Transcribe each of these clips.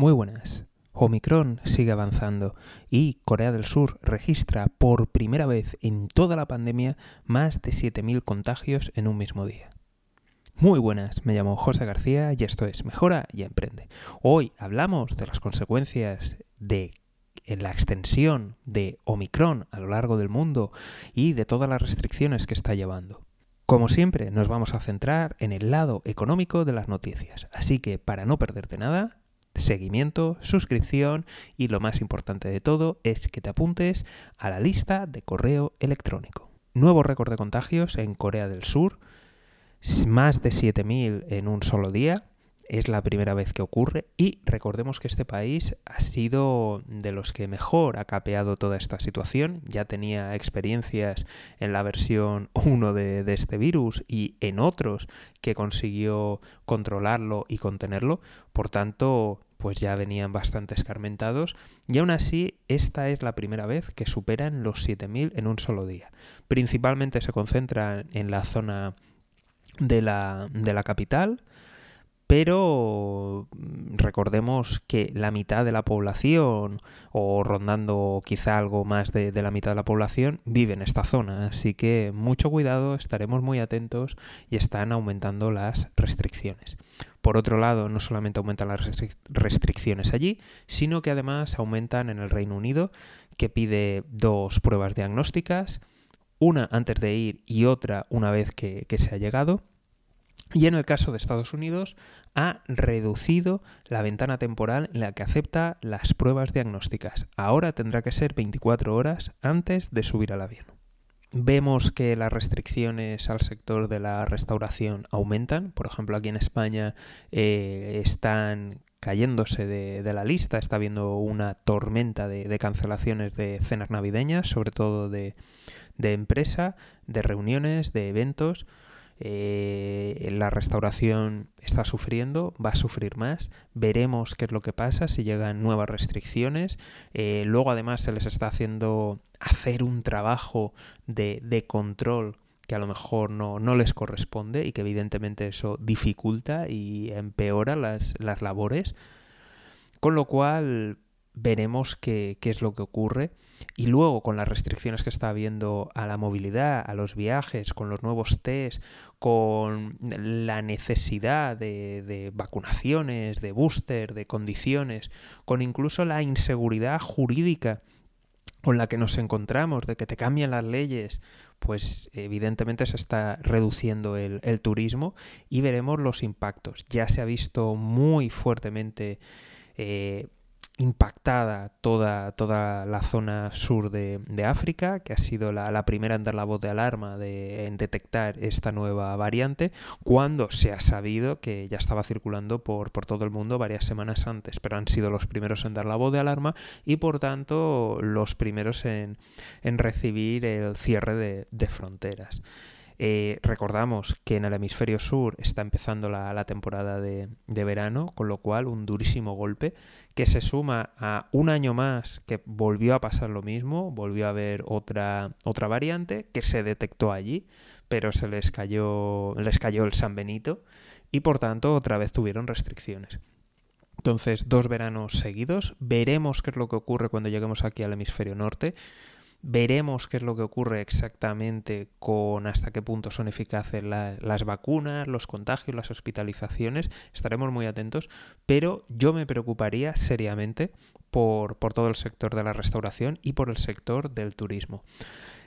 Muy buenas. Omicron sigue avanzando y Corea del Sur registra por primera vez en toda la pandemia más de 7.000 contagios en un mismo día. Muy buenas, me llamo José García y esto es Mejora y Emprende. Hoy hablamos de las consecuencias de la extensión de Omicron a lo largo del mundo y de todas las restricciones que está llevando. Como siempre, nos vamos a centrar en el lado económico de las noticias, así que para no perderte nada, seguimiento, suscripción y lo más importante de todo es que te apuntes a la lista de correo electrónico. Nuevo récord de contagios en Corea del Sur, más de 7.000 en un solo día, es la primera vez que ocurre y recordemos que este país ha sido de los que mejor ha capeado toda esta situación, ya tenía experiencias en la versión 1 de, este virus y en otros que consiguió controlarlo y contenerlo, por tanto pues ya venían bastante escarmentados y aún así esta es la primera vez que superan los 7.000 en un solo día. Principalmente se concentra en la zona de la, de la capital, pero mm, recordemos que la mitad de la población, o rondando quizá algo más de, la mitad de la población, vive en esta zona. Así que mucho cuidado, estaremos muy atentos y están aumentando las restricciones. Por otro lado, no solamente aumentan las restricciones allí, sino que además aumentan en el Reino Unido, que pide dos pruebas diagnósticas, una antes de ir y otra una vez que se ha llegado y en el caso de Estados Unidos ha reducido la ventana temporal en la que acepta las pruebas diagnósticas. Ahora tendrá que ser 24 horas antes de subir al avión. Vemos que las restricciones al sector de la restauración aumentan. Por ejemplo, aquí en España eh, están cayéndose de, la lista, está habiendo una tormenta de, de, cancelaciones de cenas navideñas, sobre todo de, de empresa, de reuniones, de eventos eh, la restauración está sufriendo, va a sufrir más, veremos qué es lo que pasa si llegan nuevas restricciones, eh, luego además se les está haciendo hacer un trabajo de, de control que a lo mejor no, no, les corresponde y que evidentemente eso dificulta y empeora las, las labores, con lo cual veremos qué, qué es lo que ocurre. Y luego con las restricciones que está habiendo a la movilidad, a los viajes, con los nuevos test, con la necesidad de, vacunaciones, de booster, de condiciones, con incluso la inseguridad jurídica con la que nos encontramos, de que te cambian las leyes, pues evidentemente se está reduciendo el, el turismo y veremos los impactos. Ya se ha visto muy fuertemente eh, impactada toda, toda la zona sur de, de África, que ha sido la, la, primera en dar la voz de alarma de, en detectar esta nueva variante, cuando se ha sabido que ya estaba circulando por, por todo el mundo varias semanas antes, pero han sido los primeros en dar la voz de alarma y por tanto los primeros en, en recibir el cierre de, de fronteras. Eh, recordamos que en el hemisferio sur está empezando la, temporada de, de, verano, con lo cual un durísimo golpe que se suma a un año más que volvió a pasar lo mismo, volvió a haber otra, otra variante que se detectó allí, pero se les cayó, les cayó el San Benito y por tanto otra vez tuvieron restricciones. Entonces, dos veranos seguidos, veremos qué es lo que ocurre cuando lleguemos aquí al hemisferio norte. Veremos qué es lo que ocurre exactamente con hasta qué punto son eficaces la, las vacunas, los contagios, las hospitalizaciones. Estaremos muy atentos, pero yo me preocuparía seriamente por, por todo el sector de la restauración y por el sector del turismo.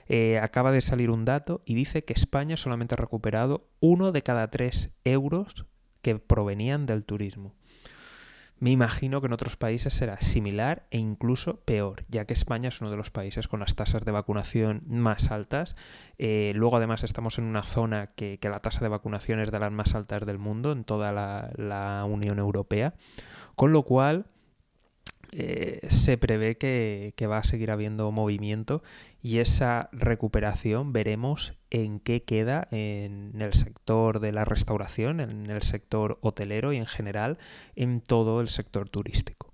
Eh, acaba de salir un dato y dice que España solamente ha recuperado uno de cada tres euros que provenían del turismo. Me imagino que en otros países será similar e incluso peor, ya que España es uno de los países con las tasas de vacunación más altas. Eh, luego además estamos en una zona que, la tasa de vacunación es de las más altas del mundo en toda la Unión Europea, con lo cual eh, se prevé que, que, va a seguir habiendo movimiento y esa recuperación veremos en qué queda en el sector de la restauración, en el sector hotelero y en general en todo el sector turístico.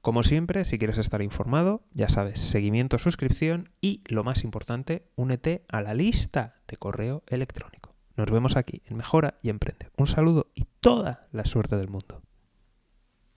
Como siempre, si quieres estar informado, ya sabes, seguimiento, suscripción y, lo más importante, únete a la lista de correo electrónico. Nos vemos aquí en Mejora y Emprende. Un saludo y toda la suerte del mundo.